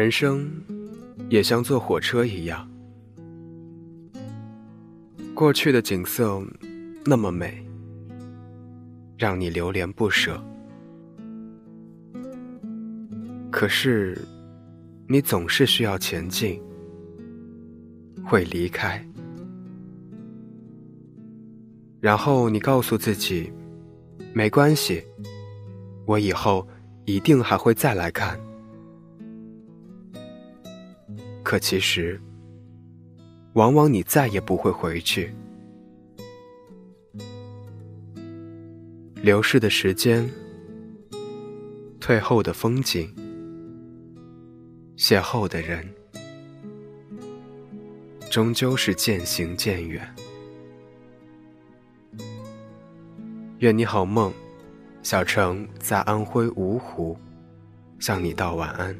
人生也像坐火车一样，过去的景色那么美，让你流连不舍。可是，你总是需要前进，会离开，然后你告诉自己，没关系，我以后一定还会再来看。可其实，往往你再也不会回去。流逝的时间，退后的风景。邂逅的人，终究是渐行渐远。愿你好梦，小城在安徽芜湖，向你道晚安。